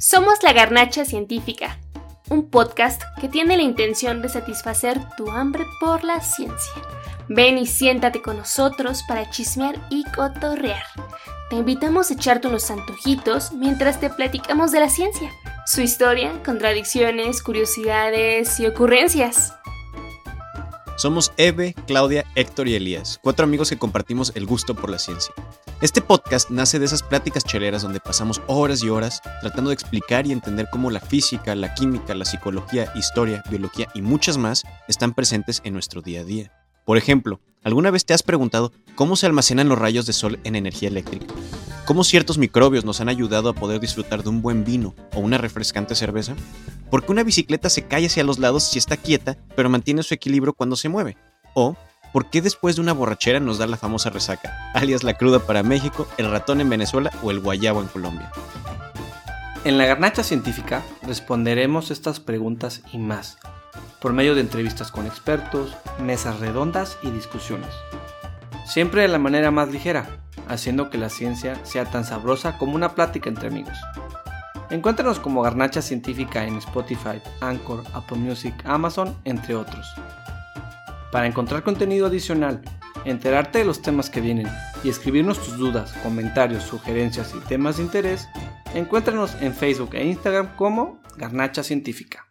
Somos la Garnacha Científica, un podcast que tiene la intención de satisfacer tu hambre por la ciencia. Ven y siéntate con nosotros para chismear y cotorrear. Te invitamos a echarte unos antojitos mientras te platicamos de la ciencia, su historia, contradicciones, curiosidades y ocurrencias. Somos Eve, Claudia, Héctor y Elías, cuatro amigos que compartimos el gusto por la ciencia. Este podcast nace de esas pláticas cheleras donde pasamos horas y horas tratando de explicar y entender cómo la física, la química, la psicología, historia, biología y muchas más están presentes en nuestro día a día. Por ejemplo, ¿alguna vez te has preguntado cómo se almacenan los rayos de sol en energía eléctrica? ¿Cómo ciertos microbios nos han ayudado a poder disfrutar de un buen vino o una refrescante cerveza? ¿Por qué una bicicleta se cae hacia los lados si está quieta, pero mantiene su equilibrio cuando se mueve? ¿O por qué después de una borrachera nos da la famosa resaca, alias la cruda para México, el ratón en Venezuela o el guayabo en Colombia? En la garnacha científica responderemos estas preguntas y más por medio de entrevistas con expertos, mesas redondas y discusiones. Siempre de la manera más ligera, haciendo que la ciencia sea tan sabrosa como una plática entre amigos. Encuéntranos como Garnacha Científica en Spotify, Anchor, Apple Music, Amazon, entre otros. Para encontrar contenido adicional, enterarte de los temas que vienen y escribirnos tus dudas, comentarios, sugerencias y temas de interés, encuéntranos en Facebook e Instagram como Garnacha Científica.